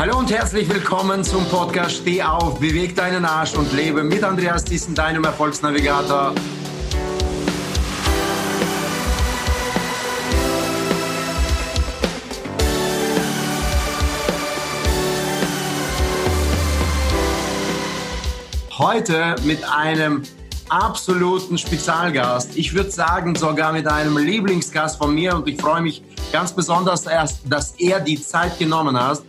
Hallo und herzlich willkommen zum Podcast Steh auf, beweg deinen Arsch und lebe mit Andreas Thyssen, deinem Erfolgsnavigator. Heute mit einem absoluten Spezialgast. Ich würde sagen, sogar mit einem Lieblingsgast von mir und ich freue mich ganz besonders, dass er die Zeit genommen hat.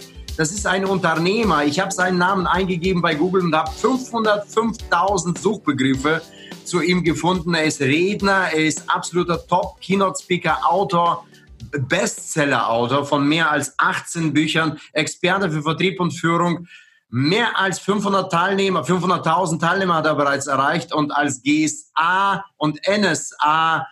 Das ist ein Unternehmer. Ich habe seinen Namen eingegeben bei Google und habe 505.000 Suchbegriffe zu ihm gefunden. Er ist Redner, er ist absoluter Top-Keynote-Speaker, Autor, Bestseller-Autor von mehr als 18 Büchern, Experte für Vertrieb und Führung. Mehr als 500 Teilnehmer, 500.000 Teilnehmer hat er bereits erreicht und als GSA und NSA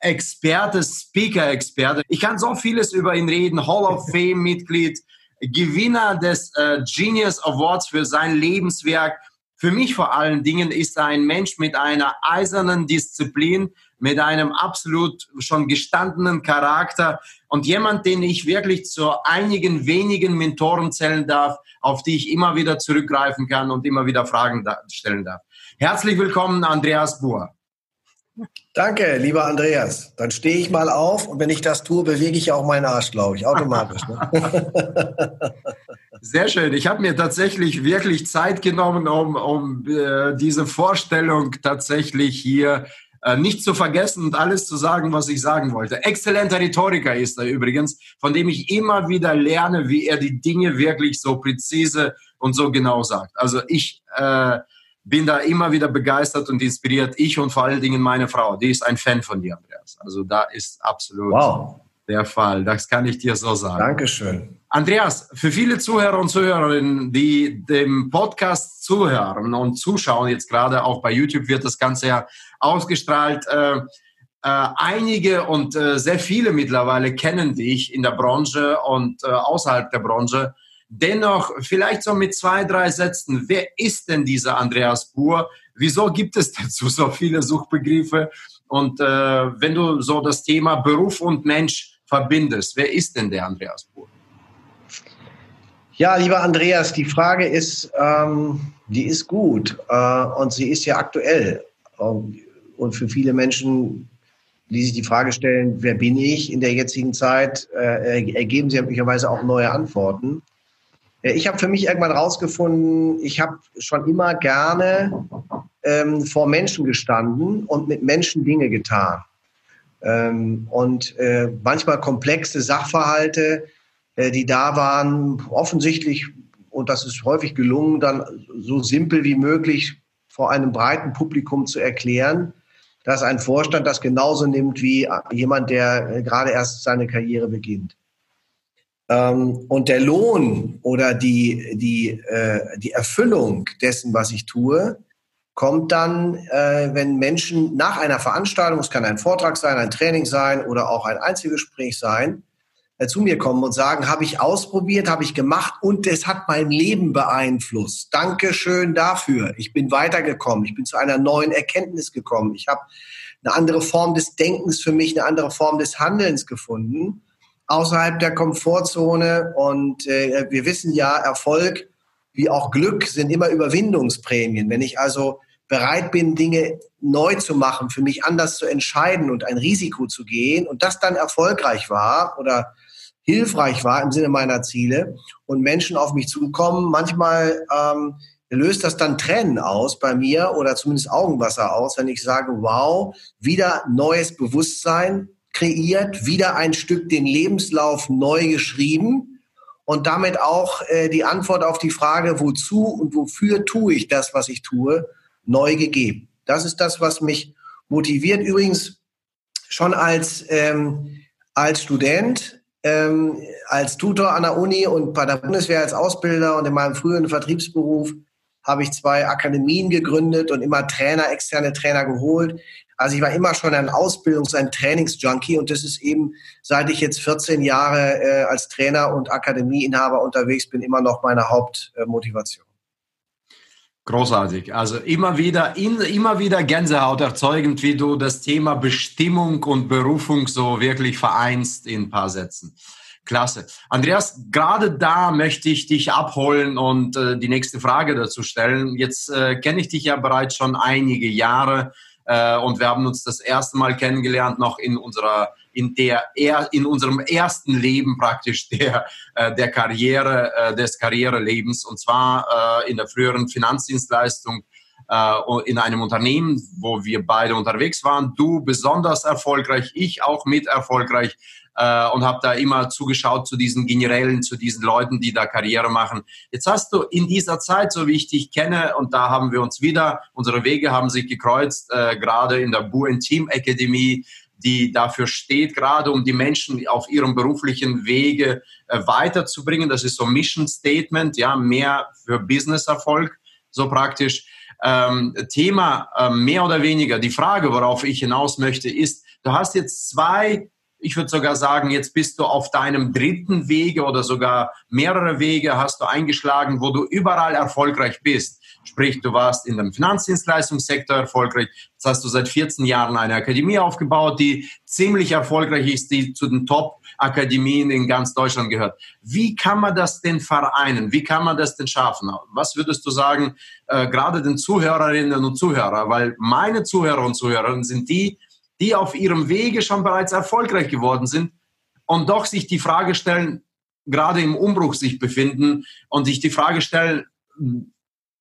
Experte, Speaker-Experte. Ich kann so vieles über ihn reden. Hall of Fame-Mitglied, Gewinner des äh, Genius Awards für sein Lebenswerk. Für mich vor allen Dingen ist er ein Mensch mit einer eisernen Disziplin, mit einem absolut schon gestandenen Charakter und jemand, den ich wirklich zu einigen wenigen Mentoren zählen darf, auf die ich immer wieder zurückgreifen kann und immer wieder Fragen stellen darf. Herzlich willkommen, Andreas Buhr. Danke, lieber Andreas. Dann stehe ich mal auf und wenn ich das tue, bewege ich auch meinen Arsch, glaube ich, automatisch. Ne? Sehr schön. Ich habe mir tatsächlich wirklich Zeit genommen, um, um äh, diese Vorstellung tatsächlich hier äh, nicht zu vergessen und alles zu sagen, was ich sagen wollte. Exzellenter Rhetoriker ist er übrigens, von dem ich immer wieder lerne, wie er die Dinge wirklich so präzise und so genau sagt. Also ich äh, bin da immer wieder begeistert und inspiriert. Ich und vor allen Dingen meine Frau, die ist ein Fan von dir, Andreas. Also da ist absolut wow. der Fall. Das kann ich dir so sagen. Dankeschön. Andreas, für viele Zuhörer und Zuhörerinnen, die dem Podcast zuhören und zuschauen, jetzt gerade auch bei YouTube wird das Ganze ja ausgestrahlt. Äh, äh, einige und äh, sehr viele mittlerweile kennen dich in der Branche und äh, außerhalb der Branche. Dennoch, vielleicht so mit zwei, drei Sätzen, wer ist denn dieser Andreas Buhr? Wieso gibt es dazu so viele Suchbegriffe? Und äh, wenn du so das Thema Beruf und Mensch verbindest, wer ist denn der Andreas Buhr? Ja, lieber Andreas, die Frage ist, ähm, die ist gut äh, und sie ist ja aktuell. Und für viele Menschen, die sich die Frage stellen, wer bin ich in der jetzigen Zeit, äh, ergeben sie möglicherweise auch neue Antworten. Äh, ich habe für mich irgendwann rausgefunden, ich habe schon immer gerne ähm, vor Menschen gestanden und mit Menschen Dinge getan. Ähm, und äh, manchmal komplexe Sachverhalte, äh, die da waren, offensichtlich, und das ist häufig gelungen, dann so simpel wie möglich vor einem breiten Publikum zu erklären, dass ein Vorstand das genauso nimmt wie jemand, der äh, gerade erst seine Karriere beginnt. Ähm, und der Lohn oder die, die, äh, die Erfüllung dessen, was ich tue, kommt dann, äh, wenn Menschen nach einer Veranstaltung, es kann ein Vortrag sein, ein Training sein oder auch ein Einzelgespräch sein, äh, zu mir kommen und sagen, habe ich ausprobiert, habe ich gemacht und es hat mein Leben beeinflusst. Dankeschön dafür. Ich bin weitergekommen. Ich bin zu einer neuen Erkenntnis gekommen. Ich habe eine andere Form des Denkens für mich, eine andere Form des Handelns gefunden außerhalb der Komfortzone. Und äh, wir wissen ja, Erfolg wie auch Glück sind immer Überwindungsprämien. Wenn ich also bereit bin, Dinge neu zu machen, für mich anders zu entscheiden und ein Risiko zu gehen und das dann erfolgreich war oder hilfreich war im Sinne meiner Ziele und Menschen auf mich zukommen, manchmal ähm, löst das dann Tränen aus bei mir oder zumindest Augenwasser aus, wenn ich sage, wow, wieder neues Bewusstsein, kreiert, wieder ein Stück den Lebenslauf neu geschrieben und damit auch äh, die Antwort auf die Frage, wozu und wofür tue ich das, was ich tue, neu gegeben. Das ist das, was mich motiviert. Übrigens schon als, ähm, als Student, ähm, als Tutor an der Uni und bei der Bundeswehr als Ausbilder und in meinem früheren Vertriebsberuf habe ich zwei Akademien gegründet und immer Trainer, externe Trainer geholt. Also ich war immer schon ein Ausbildungs-, ein Trainingsjunkie und das ist eben, seit ich jetzt 14 Jahre äh, als Trainer und Akademieinhaber unterwegs bin, immer noch meine Hauptmotivation. Großartig. Also immer wieder, in, immer wieder Gänsehaut erzeugend, wie du das Thema Bestimmung und Berufung so wirklich vereinst in ein paar Sätzen. Klasse. Andreas, gerade da möchte ich dich abholen und äh, die nächste Frage dazu stellen. Jetzt äh, kenne ich dich ja bereits schon einige Jahre äh, und wir haben uns das erste Mal kennengelernt noch in unserer in der in unserem ersten Leben praktisch der äh, der Karriere äh, des Karrierelebens und zwar äh, in der früheren Finanzdienstleistung äh, in einem Unternehmen, wo wir beide unterwegs waren. Du besonders erfolgreich, ich auch mit erfolgreich äh, und habe da immer zugeschaut zu diesen Generälen, zu diesen Leuten, die da Karriere machen. Jetzt hast du in dieser Zeit, so wie ich dich kenne, und da haben wir uns wieder, unsere Wege haben sich gekreuzt, äh, gerade in der Buen Team Akademie, die dafür steht, gerade um die Menschen auf ihrem beruflichen Wege äh, weiterzubringen. Das ist so Mission Statement, ja, mehr für Business-Erfolg, so praktisch. Ähm, Thema äh, mehr oder weniger, die Frage, worauf ich hinaus möchte, ist, du hast jetzt zwei ich würde sogar sagen, jetzt bist du auf deinem dritten Wege oder sogar mehrere Wege hast du eingeschlagen, wo du überall erfolgreich bist. Sprich, du warst in dem Finanzdienstleistungssektor erfolgreich. Jetzt hast du seit 14 Jahren eine Akademie aufgebaut, die ziemlich erfolgreich ist, die zu den Top-Akademien in ganz Deutschland gehört. Wie kann man das denn vereinen? Wie kann man das denn schaffen? Was würdest du sagen, äh, gerade den Zuhörerinnen und Zuhörern? Weil meine Zuhörer und Zuhörerinnen sind die, die auf ihrem Wege schon bereits erfolgreich geworden sind und doch sich die Frage stellen, gerade im Umbruch sich befinden und sich die Frage stellen,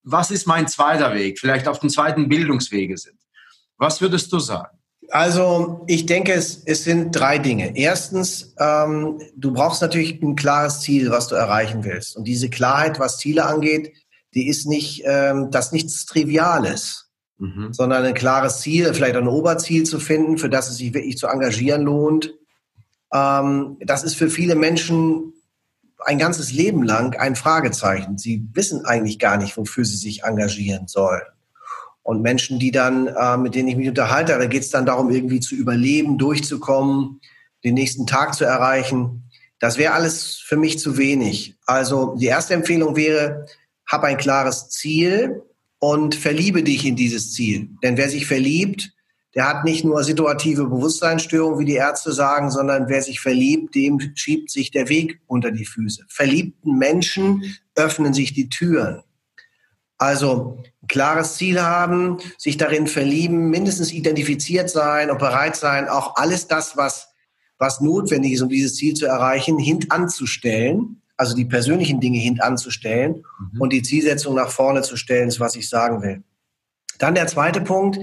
was ist mein zweiter Weg, vielleicht auf dem zweiten Bildungswege sind. Was würdest du sagen? Also ich denke, es, es sind drei Dinge. Erstens, ähm, du brauchst natürlich ein klares Ziel, was du erreichen willst. Und diese Klarheit, was Ziele angeht, die ist nicht, ähm, das nichts Triviales mhm. sondern ein klares Ziel, vielleicht ein Oberziel zu finden, für das es sich wirklich zu engagieren lohnt. Ähm, das ist für viele Menschen ein ganzes Leben lang ein Fragezeichen. Sie wissen eigentlich gar nicht, wofür sie sich engagieren sollen. Und Menschen, die dann, äh, mit denen ich mich unterhalte, da geht es dann darum, irgendwie zu überleben, durchzukommen, den nächsten Tag zu erreichen. Das wäre alles für mich zu wenig. Also die erste Empfehlung wäre, hab ein klares Ziel, und verliebe dich in dieses Ziel. Denn wer sich verliebt, der hat nicht nur situative Bewusstseinsstörungen, wie die Ärzte sagen, sondern wer sich verliebt, dem schiebt sich der Weg unter die Füße. Verliebten Menschen öffnen sich die Türen. Also ein klares Ziel haben, sich darin verlieben, mindestens identifiziert sein und bereit sein, auch alles das, was, was notwendig ist, um dieses Ziel zu erreichen, hintanzustellen also die persönlichen Dinge hintanzustellen mhm. und die Zielsetzung nach vorne zu stellen, ist, was ich sagen will. Dann der zweite Punkt,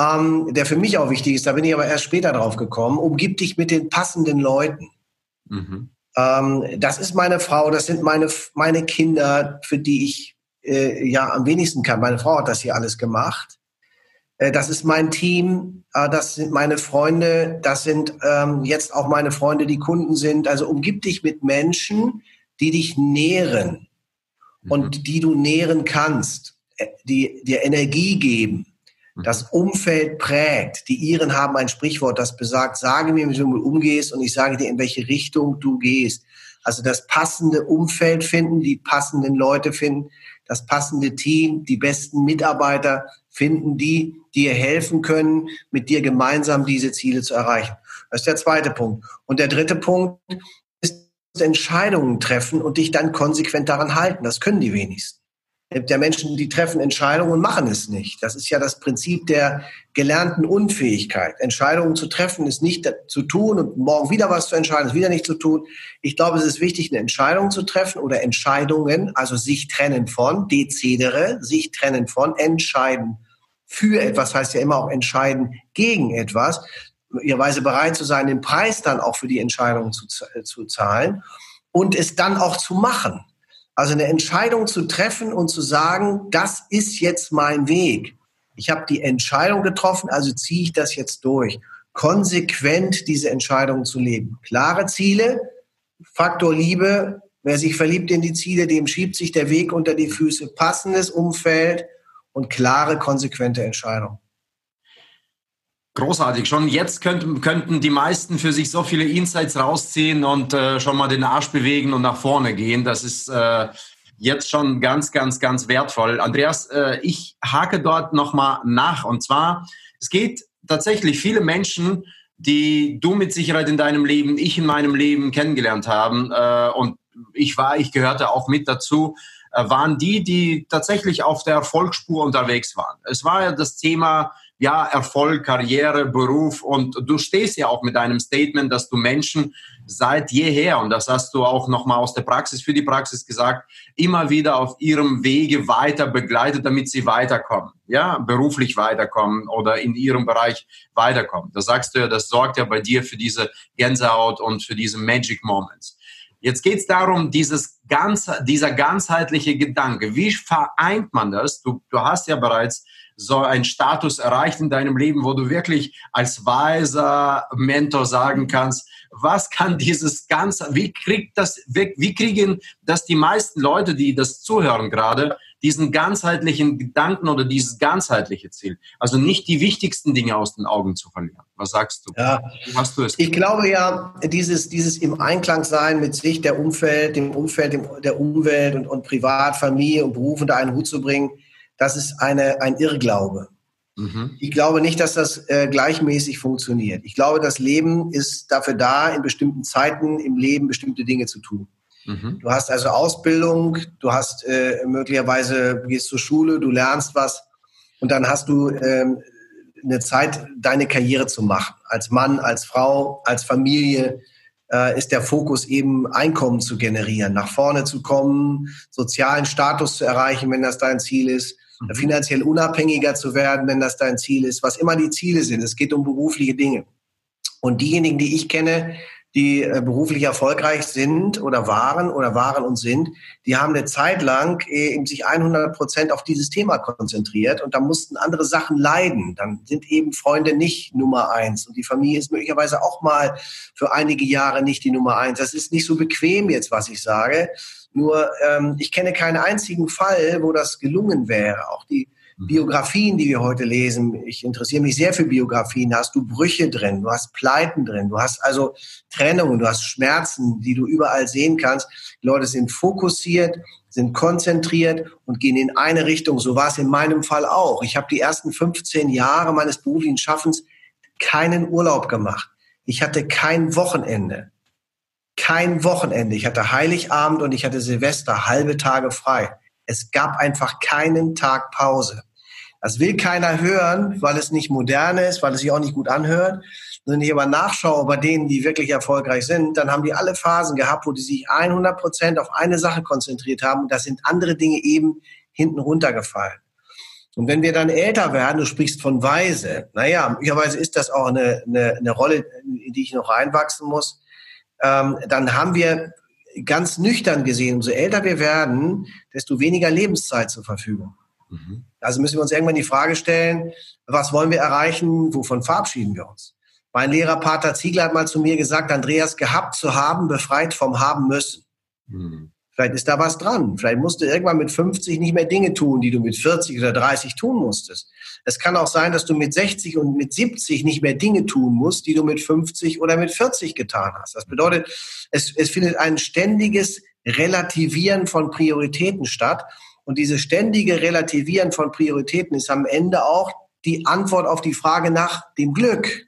ähm, der für mich auch wichtig ist, da bin ich aber erst später drauf gekommen, umgib dich mit den passenden Leuten. Mhm. Ähm, das ist meine Frau, das sind meine, meine Kinder, für die ich äh, ja am wenigsten kann. Meine Frau hat das hier alles gemacht. Äh, das ist mein Team, äh, das sind meine Freunde, das sind ähm, jetzt auch meine Freunde, die Kunden sind. Also umgib dich mit Menschen, die dich nähren mhm. und die du nähren kannst, äh, die dir Energie geben, mhm. das Umfeld prägt. Die Iren haben ein Sprichwort, das besagt, sage mir, wie du umgehst und ich sage dir, in welche Richtung du gehst. Also das passende Umfeld finden, die passenden Leute finden, das passende Team, die besten Mitarbeiter finden, die dir helfen können, mit dir gemeinsam diese Ziele zu erreichen. Das ist der zweite Punkt. Und der dritte Punkt Entscheidungen treffen und dich dann konsequent daran halten. Das können die wenigsten. Es gibt ja Menschen, die treffen Entscheidungen und machen es nicht. Das ist ja das Prinzip der gelernten Unfähigkeit. Entscheidungen zu treffen ist nicht zu tun und morgen wieder was zu entscheiden, ist wieder nicht zu tun. Ich glaube, es ist wichtig, eine Entscheidung zu treffen oder Entscheidungen, also sich trennen von, dezedere, sich trennen von, entscheiden für etwas heißt ja immer auch entscheiden gegen etwas möglicherweise bereit zu sein, den Preis dann auch für die Entscheidung zu, äh, zu zahlen und es dann auch zu machen. Also eine Entscheidung zu treffen und zu sagen, das ist jetzt mein Weg. Ich habe die Entscheidung getroffen, also ziehe ich das jetzt durch. Konsequent diese Entscheidung zu leben. Klare Ziele, Faktor Liebe. Wer sich verliebt in die Ziele, dem schiebt sich der Weg unter die Füße. Passendes Umfeld und klare, konsequente Entscheidungen. Großartig. Schon jetzt könnten, könnten die meisten für sich so viele Insights rausziehen und äh, schon mal den Arsch bewegen und nach vorne gehen. Das ist äh, jetzt schon ganz, ganz, ganz wertvoll. Andreas, äh, ich hake dort nochmal nach. Und zwar, es geht tatsächlich viele Menschen die du mit Sicherheit in deinem Leben, ich in meinem Leben kennengelernt haben. Äh, und ich war, ich gehörte auch mit dazu, äh, waren die, die tatsächlich auf der Erfolgsspur unterwegs waren. Es war ja das Thema, ja, Erfolg, Karriere, Beruf und du stehst ja auch mit deinem Statement, dass du Menschen seit jeher, und das hast du auch nochmal aus der Praxis für die Praxis gesagt, immer wieder auf ihrem Wege weiter begleitet, damit sie weiterkommen, ja, beruflich weiterkommen oder in ihrem Bereich weiterkommen. Da sagst du ja, das sorgt ja bei dir für diese Gänsehaut und für diese Magic Moments. Jetzt geht es darum, dieses ganz, dieser ganzheitliche Gedanke. Wie vereint man das? Du, du hast ja bereits so einen Status erreicht in deinem Leben, wo du wirklich als weiser Mentor sagen kannst, was kann dieses Ganze, wie kriegt das, wie kriegen das die meisten Leute, die das zuhören gerade, diesen ganzheitlichen Gedanken oder dieses ganzheitliche Ziel? Also nicht die wichtigsten Dinge aus den Augen zu verlieren. Was sagst du? Ja, hast du es? Ich glaube ja, dieses, dieses im Einklang sein mit sich, der Umfeld, dem Umfeld, dem, der Umwelt und, und Privat, Familie und Beruf unter einen Hut zu bringen, das ist eine, ein Irrglaube. Mhm. Ich glaube nicht, dass das äh, gleichmäßig funktioniert. Ich glaube, das Leben ist dafür da, in bestimmten Zeiten im Leben bestimmte Dinge zu tun. Mhm. Du hast also Ausbildung, du hast äh, möglicherweise, gehst zur Schule, du lernst was und dann hast du ähm, eine Zeit, deine Karriere zu machen. Als Mann, als Frau, als Familie äh, ist der Fokus eben Einkommen zu generieren, nach vorne zu kommen, sozialen Status zu erreichen, wenn das dein Ziel ist. Finanziell unabhängiger zu werden, wenn das dein Ziel ist, was immer die Ziele sind. Es geht um berufliche Dinge. Und diejenigen, die ich kenne, die äh, beruflich erfolgreich sind oder waren oder waren und sind, die haben eine Zeit lang äh, eben sich 100 Prozent auf dieses Thema konzentriert und da mussten andere Sachen leiden. Dann sind eben Freunde nicht Nummer eins und die Familie ist möglicherweise auch mal für einige Jahre nicht die Nummer eins. Das ist nicht so bequem jetzt, was ich sage, nur ähm, ich kenne keinen einzigen Fall, wo das gelungen wäre. Auch die mhm. Biografien, die wir heute lesen, ich interessiere mich sehr für Biografien, hast du Brüche drin, du hast Pleiten drin, du hast also Trennungen, du hast Schmerzen, die du überall sehen kannst. Die Leute sind fokussiert, sind konzentriert und gehen in eine Richtung. So war es in meinem Fall auch. Ich habe die ersten 15 Jahre meines beruflichen Schaffens keinen Urlaub gemacht. Ich hatte kein Wochenende kein Wochenende. Ich hatte Heiligabend und ich hatte Silvester halbe Tage frei. Es gab einfach keinen Tag Pause. Das will keiner hören, weil es nicht modern ist, weil es sich auch nicht gut anhört. Wenn ich aber nachschaue bei denen, die wirklich erfolgreich sind, dann haben die alle Phasen gehabt, wo die sich 100 Prozent auf eine Sache konzentriert haben. Und da sind andere Dinge eben hinten runtergefallen. Und wenn wir dann älter werden, du sprichst von Weise, naja, möglicherweise ist das auch eine, eine, eine Rolle, in die ich noch reinwachsen muss ähm, dann haben wir ganz nüchtern gesehen, umso älter wir werden, desto weniger Lebenszeit zur Verfügung. Mhm. Also müssen wir uns irgendwann die Frage stellen, was wollen wir erreichen, wovon verabschieden wir uns? Mein Lehrer Pater Ziegler hat mal zu mir gesagt, Andreas, gehabt zu haben, befreit vom haben müssen. Mhm. Vielleicht ist da was dran. Vielleicht musst du irgendwann mit 50 nicht mehr Dinge tun, die du mit 40 oder 30 tun musstest. Es kann auch sein, dass du mit 60 und mit 70 nicht mehr Dinge tun musst, die du mit 50 oder mit 40 getan hast. Das bedeutet, es, es findet ein ständiges Relativieren von Prioritäten statt. Und dieses ständige Relativieren von Prioritäten ist am Ende auch die Antwort auf die Frage nach dem Glück.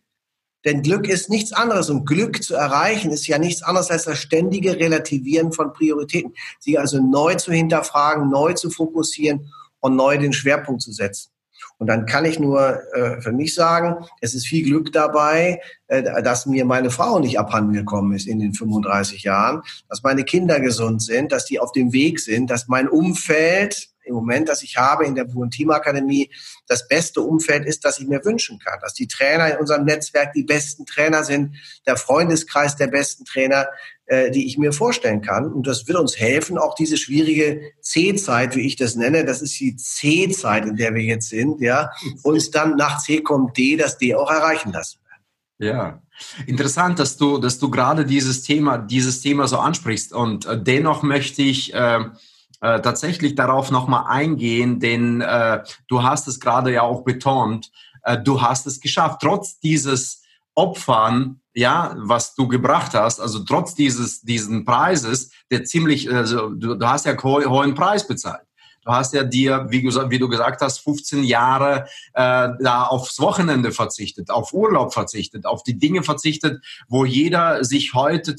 Denn Glück ist nichts anderes und Glück zu erreichen ist ja nichts anderes als das ständige Relativieren von Prioritäten. Sie also neu zu hinterfragen, neu zu fokussieren und neu den Schwerpunkt zu setzen. Und dann kann ich nur äh, für mich sagen, es ist viel Glück dabei, äh, dass mir meine Frau nicht abhanden gekommen ist in den 35 Jahren, dass meine Kinder gesund sind, dass die auf dem Weg sind, dass mein Umfeld im Moment, das ich habe in der Buren Team Akademie, das beste Umfeld ist, das ich mir wünschen kann. Dass die Trainer in unserem Netzwerk die besten Trainer sind, der Freundeskreis der besten Trainer, äh, die ich mir vorstellen kann. Und das wird uns helfen, auch diese schwierige C-Zeit, wie ich das nenne, das ist die C-Zeit, in der wir jetzt sind, ja, uns dann nach C kommt D, das D auch erreichen lassen. Ja, interessant, dass du, dass du gerade dieses Thema, dieses Thema so ansprichst. Und äh, dennoch möchte ich äh, äh, tatsächlich darauf nochmal eingehen, denn äh, du hast es gerade ja auch betont, äh, du hast es geschafft, trotz dieses Opfern, ja, was du gebracht hast, also trotz dieses diesen Preises, der ziemlich, also du, du hast ja ho hohen Preis bezahlt. Du hast ja dir, wie, wie du gesagt hast, 15 Jahre äh, da aufs Wochenende verzichtet, auf Urlaub verzichtet, auf die Dinge verzichtet, wo jeder sich heute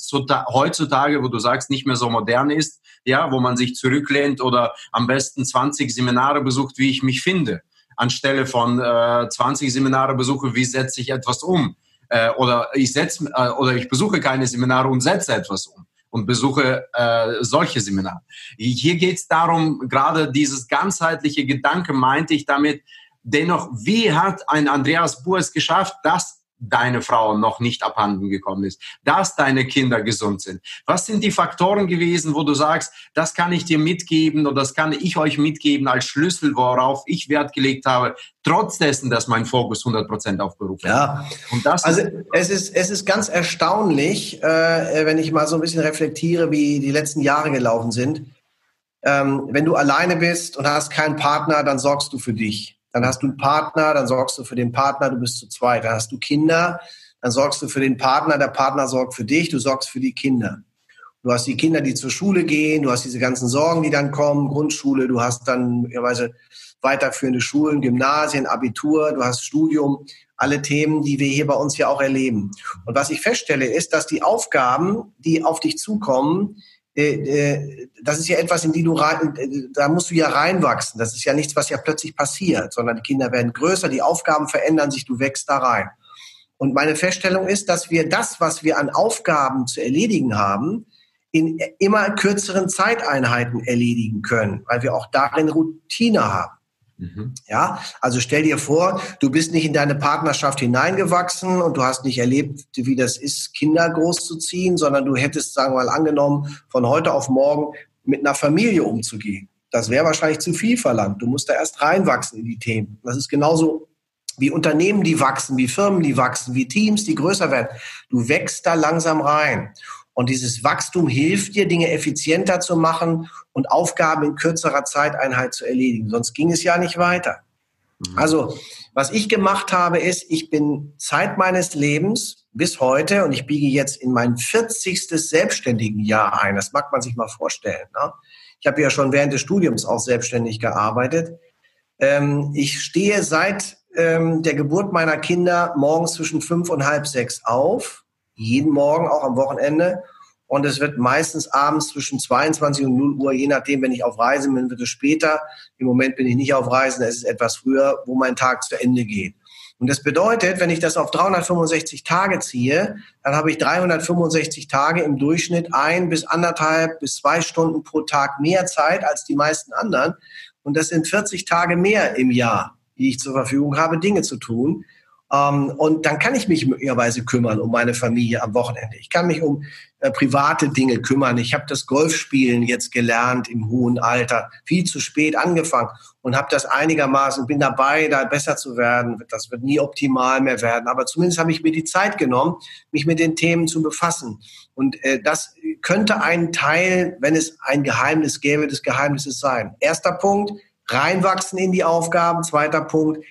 heutzutage, wo du sagst, nicht mehr so modern ist, ja, wo man sich zurücklehnt oder am besten 20 Seminare besucht, wie ich mich finde, anstelle von äh, 20 Seminare besuche, wie setze ich etwas um? Äh, oder ich setze äh, oder ich besuche keine Seminare und setze etwas um und besuche äh, solche Seminare. Hier geht es darum, gerade dieses ganzheitliche Gedanke meinte ich damit, dennoch, wie hat ein Andreas Buhr es geschafft, dass deine Frau noch nicht abhanden gekommen ist, dass deine Kinder gesund sind. Was sind die Faktoren gewesen, wo du sagst, das kann ich dir mitgeben oder das kann ich euch mitgeben als Schlüssel, worauf ich Wert gelegt habe, trotz dessen, dass mein Fokus 100 Prozent auf Beruf ist. Ja, und das also es ist es ist ganz erstaunlich, äh, wenn ich mal so ein bisschen reflektiere, wie die letzten Jahre gelaufen sind. Ähm, wenn du alleine bist und hast keinen Partner, dann sorgst du für dich. Dann hast du einen Partner, dann sorgst du für den Partner, du bist zu zweit. Dann hast du Kinder, dann sorgst du für den Partner, der Partner sorgt für dich, du sorgst für die Kinder. Du hast die Kinder, die zur Schule gehen, du hast diese ganzen Sorgen, die dann kommen, Grundschule, du hast dann möglicherweise weiterführende Schulen, Gymnasien, Abitur, du hast Studium, alle Themen, die wir hier bei uns ja auch erleben. Und was ich feststelle, ist, dass die Aufgaben, die auf dich zukommen, das ist ja etwas, in die du rein, äh, da musst du ja reinwachsen. Das ist ja nichts, was ja plötzlich passiert, sondern die Kinder werden größer, die Aufgaben verändern sich, du wächst da rein. Und meine Feststellung ist, dass wir das, was wir an Aufgaben zu erledigen haben, in immer kürzeren Zeiteinheiten erledigen können, weil wir auch darin Routine haben. Mhm. Ja, also stell dir vor, du bist nicht in deine Partnerschaft hineingewachsen und du hast nicht erlebt, wie das ist, Kinder großzuziehen, sondern du hättest, sagen wir mal, angenommen, von heute auf morgen mit einer Familie umzugehen. Das wäre wahrscheinlich zu viel verlangt. Du musst da erst reinwachsen in die Themen. Das ist genauso wie Unternehmen, die wachsen, wie Firmen, die wachsen, wie Teams, die größer werden. Du wächst da langsam rein. Und dieses Wachstum hilft dir, Dinge effizienter zu machen und Aufgaben in kürzerer Zeiteinheit zu erledigen. Sonst ging es ja nicht weiter. Mhm. Also, was ich gemacht habe, ist, ich bin Zeit meines Lebens bis heute und ich biege jetzt in mein 40. selbstständigen Jahr ein. Das mag man sich mal vorstellen. Ne? Ich habe ja schon während des Studiums auch selbstständig gearbeitet. Ähm, ich stehe seit ähm, der Geburt meiner Kinder morgens zwischen fünf und halb sechs auf jeden Morgen, auch am Wochenende. Und es wird meistens abends zwischen 22 und 0 Uhr, je nachdem, wenn ich auf Reisen bin, wird es später. Im Moment bin ich nicht auf Reisen, es ist etwas früher, wo mein Tag zu Ende geht. Und das bedeutet, wenn ich das auf 365 Tage ziehe, dann habe ich 365 Tage im Durchschnitt ein bis anderthalb bis zwei Stunden pro Tag mehr Zeit als die meisten anderen. Und das sind 40 Tage mehr im Jahr, die ich zur Verfügung habe, Dinge zu tun. Ähm, und dann kann ich mich möglicherweise kümmern um meine Familie am Wochenende. Ich kann mich um äh, private Dinge kümmern. Ich habe das Golfspielen jetzt gelernt im hohen Alter, viel zu spät angefangen und habe das einigermaßen, bin dabei, da besser zu werden. Das wird nie optimal mehr werden, aber zumindest habe ich mir die Zeit genommen, mich mit den Themen zu befassen. Und äh, das könnte ein Teil, wenn es ein Geheimnis gäbe, des Geheimnisses sein. Erster Punkt, reinwachsen in die Aufgaben. Zweiter Punkt,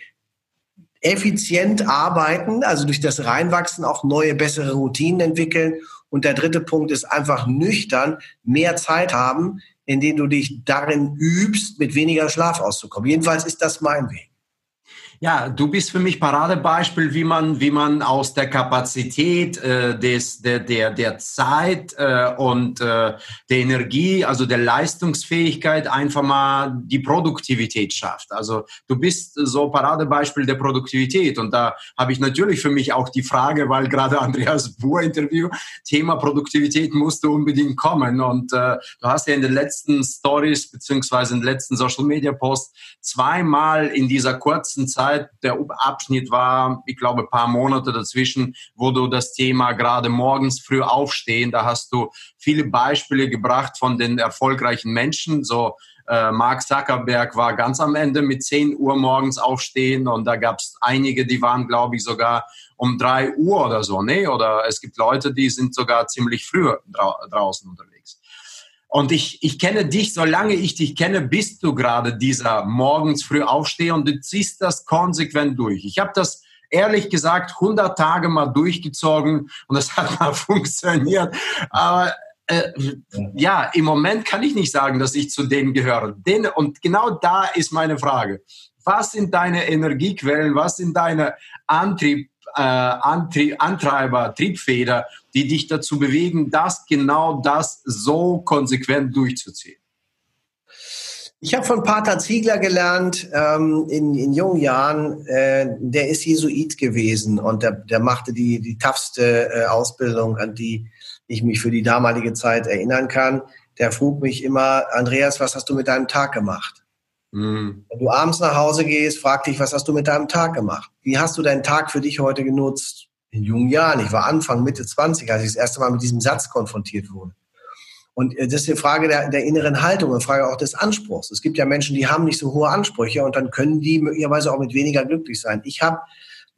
effizient arbeiten, also durch das Reinwachsen auch neue, bessere Routinen entwickeln. Und der dritte Punkt ist einfach nüchtern mehr Zeit haben, in denen du dich darin übst, mit weniger Schlaf auszukommen. Jedenfalls ist das mein Weg. Ja, du bist für mich Paradebeispiel, wie man, wie man aus der Kapazität äh, des, der, der, der Zeit äh, und äh, der Energie, also der Leistungsfähigkeit, einfach mal die Produktivität schafft. Also du bist so Paradebeispiel der Produktivität. Und da habe ich natürlich für mich auch die Frage, weil gerade Andreas Buhr Interview, Thema Produktivität musste unbedingt kommen. Und äh, du hast ja in den letzten Stories beziehungsweise in den letzten Social Media Posts zweimal in dieser kurzen Zeit Zeit. Der Abschnitt war, ich glaube, ein paar Monate dazwischen, wo du das Thema gerade morgens früh aufstehen, da hast du viele Beispiele gebracht von den erfolgreichen Menschen, so äh, Mark Zuckerberg war ganz am Ende mit 10 Uhr morgens aufstehen und da gab es einige, die waren, glaube ich, sogar um 3 Uhr oder so, ne? Oder es gibt Leute, die sind sogar ziemlich früh dra draußen unterwegs. Und ich, ich kenne dich, solange ich dich kenne, bist du gerade dieser morgens früh aufsteher und du ziehst das konsequent durch. Ich habe das ehrlich gesagt 100 Tage mal durchgezogen und es hat mal funktioniert. Aber äh, ja, im Moment kann ich nicht sagen, dass ich zu denen gehöre. Den, und genau da ist meine Frage. Was sind deine Energiequellen? Was sind deine Antrieb, äh, Antrieb, Antreiber, Triebfeder, die dich dazu bewegen, das genau das so konsequent durchzuziehen? Ich habe von Pater Ziegler gelernt ähm, in, in jungen Jahren. Äh, der ist Jesuit gewesen und der, der machte die, die toughste äh, Ausbildung, an die ich mich für die damalige Zeit erinnern kann. Der frug mich immer, Andreas, was hast du mit deinem Tag gemacht? Mhm. Wenn du abends nach Hause gehst, frag dich, was hast du mit deinem Tag gemacht? Wie hast du deinen Tag für dich heute genutzt? In jungen Jahren, ich war Anfang, Mitte 20, als ich das erste Mal mit diesem Satz konfrontiert wurde. Und äh, das ist eine Frage der, der inneren Haltung, eine Frage auch des Anspruchs. Es gibt ja Menschen, die haben nicht so hohe Ansprüche und dann können die möglicherweise auch mit weniger glücklich sein. Ich habe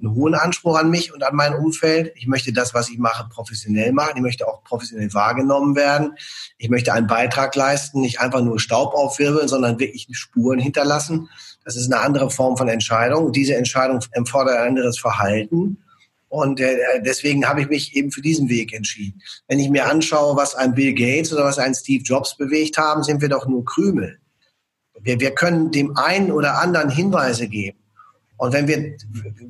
einen hohen Anspruch an mich und an mein Umfeld. Ich möchte das, was ich mache, professionell machen. Ich möchte auch professionell wahrgenommen werden. Ich möchte einen Beitrag leisten, nicht einfach nur Staub aufwirbeln, sondern wirklich Spuren hinterlassen. Das ist eine andere Form von Entscheidung. Diese Entscheidung erfordert ein anderes Verhalten. Und äh, deswegen habe ich mich eben für diesen Weg entschieden. Wenn ich mir anschaue, was ein Bill Gates oder was ein Steve Jobs bewegt haben, sind wir doch nur Krümel. Wir, wir können dem einen oder anderen Hinweise geben. Und wenn wir,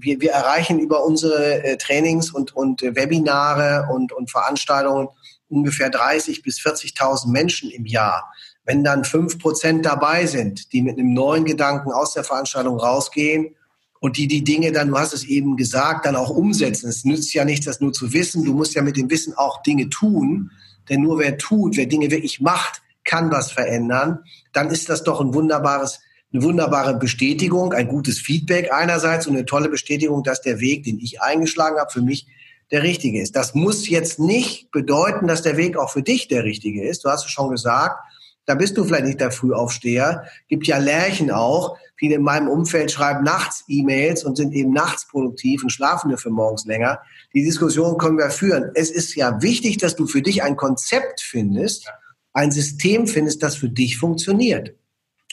wir, wir erreichen über unsere äh, Trainings und, und äh, Webinare und, und Veranstaltungen ungefähr 30 bis 40.000 Menschen im Jahr. Wenn dann fünf Prozent dabei sind, die mit einem neuen Gedanken aus der Veranstaltung rausgehen und die die Dinge dann, du hast es eben gesagt, dann auch umsetzen. Es nützt ja nichts, das nur zu wissen. Du musst ja mit dem Wissen auch Dinge tun. Denn nur wer tut, wer Dinge wirklich macht, kann was verändern. Dann ist das doch ein wunderbares, eine wunderbare Bestätigung, ein gutes Feedback einerseits und eine tolle Bestätigung, dass der Weg, den ich eingeschlagen habe, für mich der richtige ist. Das muss jetzt nicht bedeuten, dass der Weg auch für dich der richtige ist. Du hast es schon gesagt. Da bist du vielleicht nicht der Frühaufsteher. Gibt ja Lärchen auch. Viele in meinem Umfeld schreiben nachts E-Mails und sind eben nachts produktiv und schlafen dafür morgens länger. Die Diskussion können wir führen. Es ist ja wichtig, dass du für dich ein Konzept findest, ein System findest, das für dich funktioniert.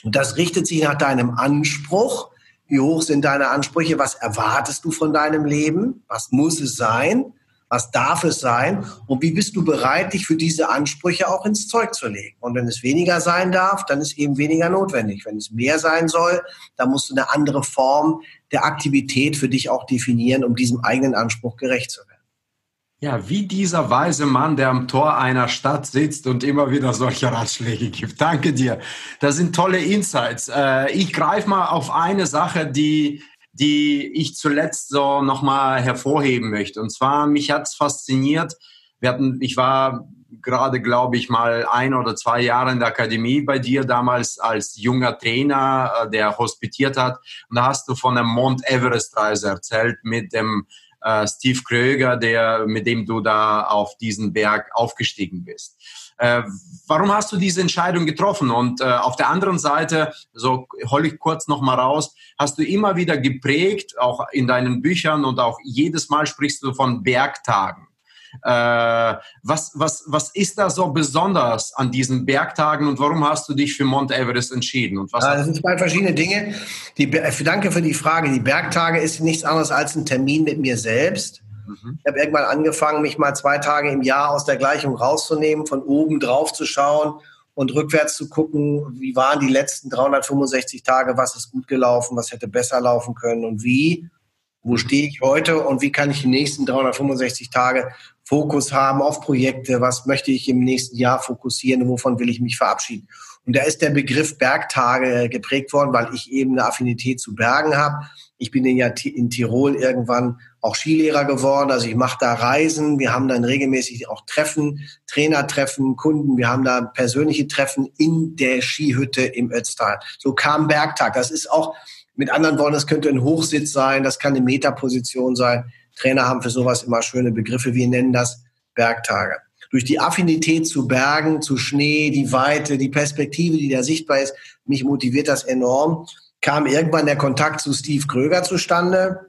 Und das richtet sich nach deinem Anspruch. Wie hoch sind deine Ansprüche? Was erwartest du von deinem Leben? Was muss es sein? Was darf es sein? Und wie bist du bereit, dich für diese Ansprüche auch ins Zeug zu legen? Und wenn es weniger sein darf, dann ist eben weniger notwendig. Wenn es mehr sein soll, dann musst du eine andere Form der Aktivität für dich auch definieren, um diesem eigenen Anspruch gerecht zu werden. Ja, wie dieser weise Mann, der am Tor einer Stadt sitzt und immer wieder solche Ratschläge gibt. Danke dir. Das sind tolle Insights. Äh, ich greife mal auf eine Sache, die die ich zuletzt so nochmal hervorheben möchte. Und zwar, mich hat's fasziniert. Wir hatten, ich war gerade, glaube ich, mal ein oder zwei Jahre in der Akademie bei dir, damals als junger Trainer, äh, der hospitiert hat. Und da hast du von der Mount Everest-Reise erzählt mit dem äh, Steve Kröger, der, mit dem du da auf diesen Berg aufgestiegen bist. Äh, warum hast du diese Entscheidung getroffen? Und äh, auf der anderen Seite, so hol ich kurz noch mal raus, hast du immer wieder geprägt, auch in deinen Büchern und auch jedes Mal sprichst du von Bergtagen. Äh, was, was, was ist da so besonders an diesen Bergtagen und warum hast du dich für Mount Everest entschieden? Und was das sind zwei verschiedene Dinge. Die, danke für die Frage. Die Bergtage ist nichts anderes als ein Termin mit mir selbst. Mhm. Ich habe irgendwann angefangen, mich mal zwei Tage im Jahr aus der Gleichung rauszunehmen, von oben drauf zu schauen und rückwärts zu gucken, wie waren die letzten 365 Tage, was ist gut gelaufen, was hätte besser laufen können und wie, wo stehe ich heute und wie kann ich die nächsten 365 Tage Fokus haben auf Projekte, was möchte ich im nächsten Jahr fokussieren wovon will ich mich verabschieden. Und da ist der Begriff Bergtage geprägt worden, weil ich eben eine Affinität zu Bergen habe. Ich bin ja in Tirol irgendwann auch Skilehrer geworden. Also ich mache da Reisen. Wir haben dann regelmäßig auch Treffen, Trainertreffen, Kunden. Wir haben da persönliche Treffen in der Skihütte im Ötztal. So kam Bergtag. Das ist auch, mit anderen Worten, das könnte ein Hochsitz sein, das kann eine Metaposition sein. Trainer haben für sowas immer schöne Begriffe. Wir nennen das Bergtage durch die Affinität zu Bergen, zu Schnee, die Weite, die Perspektive, die da sichtbar ist, mich motiviert das enorm, kam irgendwann der Kontakt zu Steve Kröger zustande,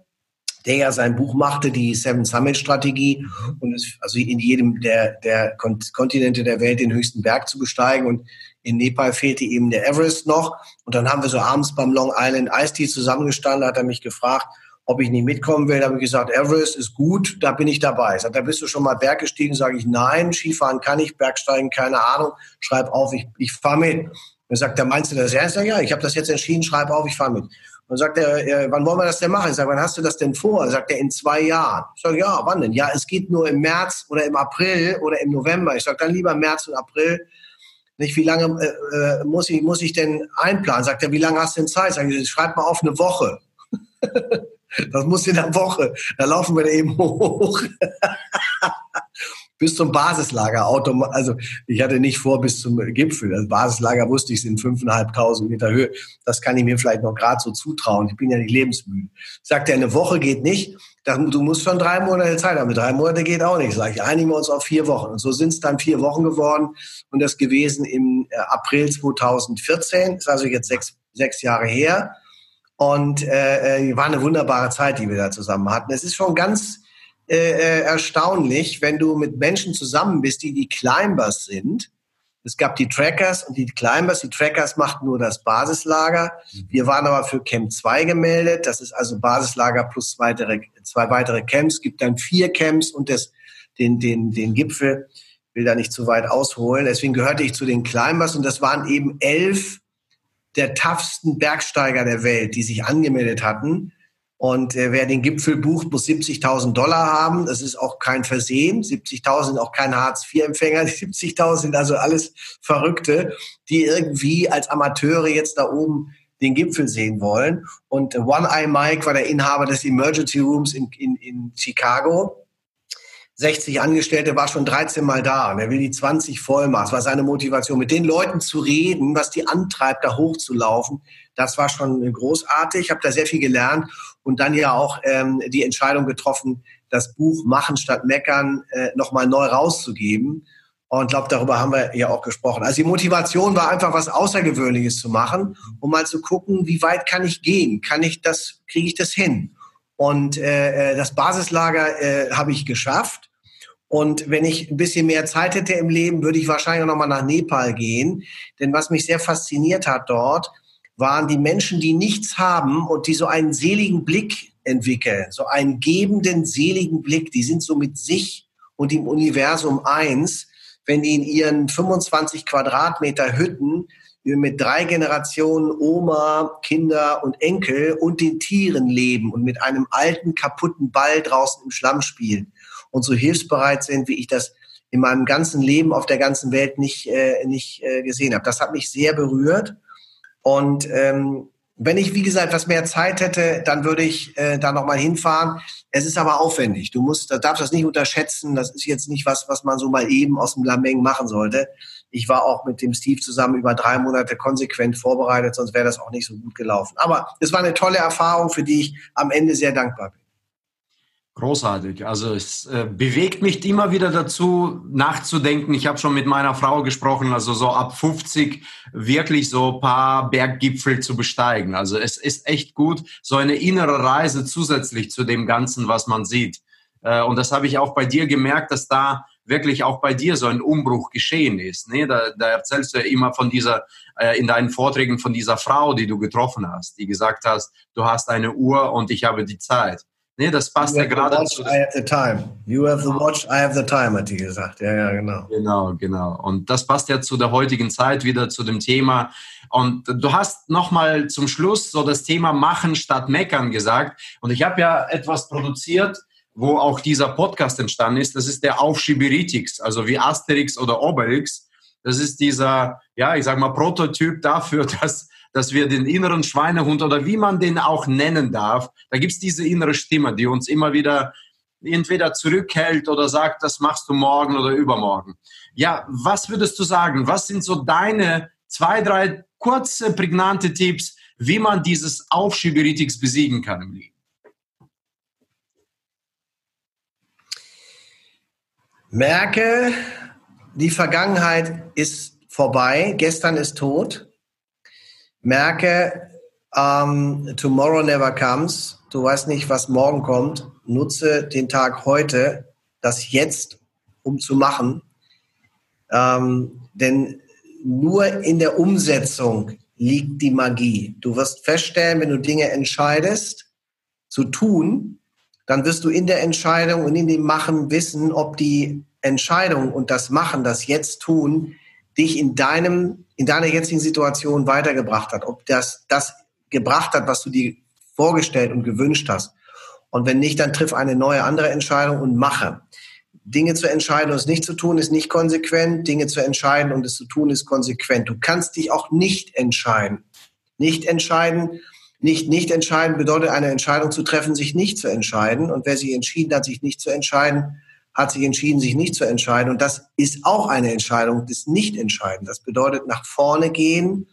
der ja sein Buch machte, die Seven Summit Strategie, und es, also in jedem der, der Kontinente der Welt den höchsten Berg zu besteigen. Und in Nepal fehlte eben der Everest noch. Und dann haben wir so abends beim Long Island Ice Tea zusammengestanden, hat er mich gefragt, ob ich nicht mitkommen will. Da habe ich gesagt, Everest ist gut, da bin ich dabei. Sagt, da bist du schon mal Berg gestiegen? Sage ich, nein, Skifahren kann ich, Bergsteigen, keine Ahnung. Schreib auf, ich, ich fahre mit. Dann sagt er, meinst du das ernst? Ja, ich habe das jetzt entschieden, schreib auf, ich fahre mit. Und sagt er, äh, wann wollen wir das denn machen? Ich sage, wann hast du das denn vor? Sagt er, in zwei Jahren. Ich sage, ja, wann denn? Ja, es geht nur im März oder im April oder im November. Ich sage, dann lieber März und April. Nicht, wie lange äh, äh, muss, ich, muss ich denn einplanen? Sagt er, wie lange hast du denn Zeit? Sag ich, schreib mal auf eine Woche. das muss in der Woche. Da laufen wir da eben hoch. Bis zum Basislager. Also ich hatte nicht vor bis zum Gipfel. Das Basislager wusste ich, sind fünfeinhalbtausend Meter Höhe. Das kann ich mir vielleicht noch gerade so zutrauen. Ich bin ja nicht lebensmüde. Sagt er, eine Woche geht nicht. Du musst schon drei Monate Zeit haben. Drei Monate geht auch nicht. Sag ich, einigen wir uns auf vier Wochen. Und so sind es dann vier Wochen geworden. Und das gewesen im äh, April 2014. Ist also jetzt sechs, sechs Jahre her. Und äh, äh, war eine wunderbare Zeit, die wir da zusammen hatten. Es ist schon ganz äh, äh, erstaunlich, wenn du mit Menschen zusammen bist, die die Climbers sind. Es gab die Trackers und die Climbers. Die Trackers machten nur das Basislager. Wir waren aber für Camp 2 gemeldet. Das ist also Basislager plus weitere, zwei weitere Camps. Es gibt dann vier Camps und das, den, den, den Gipfel. Ich will da nicht zu weit ausholen. Deswegen gehörte ich zu den Climbers und das waren eben elf der toughsten Bergsteiger der Welt, die sich angemeldet hatten. Und äh, wer den Gipfel bucht, muss 70.000 Dollar haben. Das ist auch kein Versehen. 70.000 sind auch keine Hartz-IV-Empfänger. 70.000 sind also alles Verrückte, die irgendwie als Amateure jetzt da oben den Gipfel sehen wollen. Und One Eye Mike war der Inhaber des Emergency Rooms in, in, in Chicago. 60 Angestellte war schon 13 Mal da und er will die 20 voll machen. Das war seine Motivation, mit den Leuten zu reden, was die antreibt, da hochzulaufen. Das war schon großartig. Ich habe da sehr viel gelernt und dann ja auch ähm, die Entscheidung getroffen, das Buch Machen statt Meckern äh, nochmal neu rauszugeben. Und glaube, darüber haben wir ja auch gesprochen. Also die Motivation war einfach was Außergewöhnliches zu machen, um mal zu gucken, wie weit kann ich gehen? Kann ich das, kriege ich das hin? Und äh, äh das Basislager äh, habe ich geschafft. Und wenn ich ein bisschen mehr Zeit hätte im Leben, würde ich wahrscheinlich noch mal nach Nepal gehen. Denn was mich sehr fasziniert hat dort, waren die Menschen, die nichts haben und die so einen seligen Blick entwickeln, so einen gebenden, seligen Blick. Die sind so mit sich und im Universum eins, wenn die in ihren 25 Quadratmeter Hütten mit drei Generationen Oma, Kinder und Enkel und den Tieren leben und mit einem alten, kaputten Ball draußen im Schlamm spielen und so hilfsbereit sind, wie ich das in meinem ganzen Leben auf der ganzen Welt nicht, äh, nicht äh, gesehen habe. Das hat mich sehr berührt. Und ähm, wenn ich, wie gesagt, etwas mehr Zeit hätte, dann würde ich äh, da nochmal hinfahren. Es ist aber aufwendig. Du musst, da darfst das nicht unterschätzen. Das ist jetzt nicht was, was man so mal eben aus dem Lameng machen sollte. Ich war auch mit dem Steve zusammen über drei Monate konsequent vorbereitet, sonst wäre das auch nicht so gut gelaufen. Aber es war eine tolle Erfahrung, für die ich am Ende sehr dankbar bin. Großartig. Also es äh, bewegt mich immer wieder dazu, nachzudenken. Ich habe schon mit meiner Frau gesprochen, also so ab 50 wirklich so ein paar Berggipfel zu besteigen. Also es ist echt gut, so eine innere Reise zusätzlich zu dem Ganzen, was man sieht. Äh, und das habe ich auch bei dir gemerkt, dass da wirklich auch bei dir so ein Umbruch geschehen ist. Ne? Da, da erzählst du ja immer von dieser, äh, in deinen Vorträgen von dieser Frau, die du getroffen hast, die gesagt hast, du hast eine Uhr und ich habe die Zeit. Nee, das passt ja gerade zu. I have the time. You have the watch, I have the time, hat die gesagt. Ja, ja, genau. Genau, genau. Und das passt ja zu der heutigen Zeit wieder zu dem Thema. Und du hast nochmal zum Schluss so das Thema Machen statt Meckern gesagt. Und ich habe ja etwas produziert, wo auch dieser Podcast entstanden ist. Das ist der Aufschieberitix, also wie Asterix oder Obelix. Das ist dieser, ja, ich sag mal, Prototyp dafür, dass dass wir den inneren Schweinehund oder wie man den auch nennen darf, da gibt's diese innere Stimme, die uns immer wieder entweder zurückhält oder sagt, das machst du morgen oder übermorgen. Ja, was würdest du sagen? Was sind so deine zwei, drei kurze, prägnante Tipps, wie man dieses Aufschieberitis besiegen kann im Leben? Merke, die Vergangenheit ist vorbei, gestern ist tot merke, um, tomorrow never comes. Du weißt nicht, was morgen kommt. Nutze den Tag heute, das jetzt, um zu machen. Ähm, denn nur in der Umsetzung liegt die Magie. Du wirst feststellen, wenn du Dinge entscheidest, zu tun, dann wirst du in der Entscheidung und in dem Machen wissen, ob die Entscheidung und das Machen, das Jetzt tun, dich in deinem, in deiner jetzigen Situation weitergebracht hat, ob das das gebracht hat, was du dir vorgestellt und gewünscht hast. Und wenn nicht, dann triff eine neue andere Entscheidung und mache. Dinge zu entscheiden und es nicht zu tun, ist nicht konsequent. Dinge zu entscheiden und es zu tun, ist konsequent. Du kannst dich auch nicht entscheiden. Nicht entscheiden, nicht nicht entscheiden bedeutet eine Entscheidung zu treffen, sich nicht zu entscheiden. Und wer sich entschieden hat, sich nicht zu entscheiden, hat sich entschieden, sich nicht zu entscheiden. Und das ist auch eine Entscheidung des Nichtentscheiden. Das bedeutet nach vorne gehen,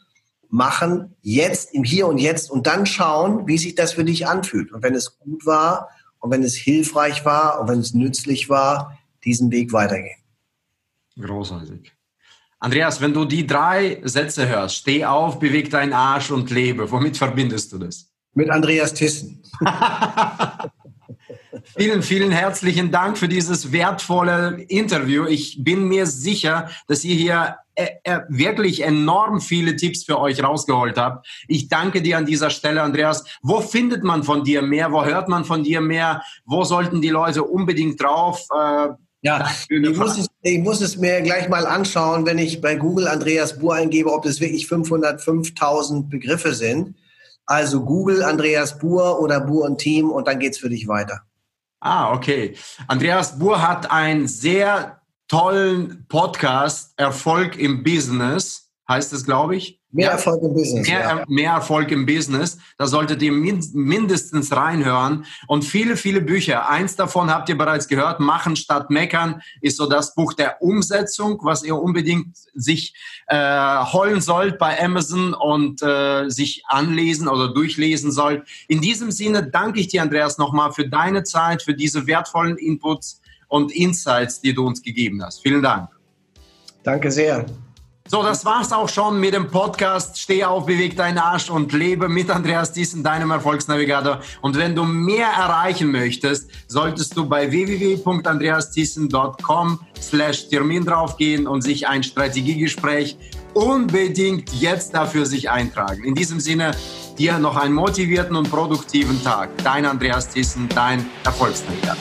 machen, jetzt, im Hier und Jetzt und dann schauen, wie sich das für dich anfühlt. Und wenn es gut war und wenn es hilfreich war und wenn es nützlich war, diesen Weg weitergehen. Großartig. Andreas, wenn du die drei Sätze hörst, steh auf, beweg deinen Arsch und lebe, womit verbindest du das? Mit Andreas Tissen. Vielen, vielen herzlichen Dank für dieses wertvolle Interview. Ich bin mir sicher, dass ihr hier äh, äh, wirklich enorm viele Tipps für euch rausgeholt habt. Ich danke dir an dieser Stelle, Andreas. Wo findet man von dir mehr? Wo hört man von dir mehr? Wo sollten die Leute unbedingt drauf? Äh, ja, ich muss, es, ich muss es mir gleich mal anschauen, wenn ich bei Google Andreas Buhr eingebe, ob das wirklich 505.000 Begriffe sind. Also Google Andreas Buhr oder Buhr und Team und dann geht's für dich weiter. Ah, okay. Andreas Buhr hat einen sehr tollen Podcast, Erfolg im Business, heißt es, glaube ich. Mehr Erfolg im Business. Mehr, ja. mehr Erfolg im Business. Da solltet ihr mindestens reinhören. Und viele, viele Bücher. Eins davon habt ihr bereits gehört. Machen statt meckern ist so das Buch der Umsetzung, was ihr unbedingt sich äh, holen sollt bei Amazon und äh, sich anlesen oder durchlesen sollt. In diesem Sinne danke ich dir, Andreas, nochmal für deine Zeit, für diese wertvollen Inputs und Insights, die du uns gegeben hast. Vielen Dank. Danke sehr. So, das war's auch schon mit dem Podcast Steh auf, beweg deinen Arsch und lebe mit Andreas Thyssen, deinem Erfolgsnavigator. Und wenn du mehr erreichen möchtest, solltest du bei www.andreasthyssen.com slash Termin draufgehen und sich ein Strategiegespräch unbedingt jetzt dafür sich eintragen. In diesem Sinne, dir noch einen motivierten und produktiven Tag. Dein Andreas Thyssen, dein Erfolgsnavigator.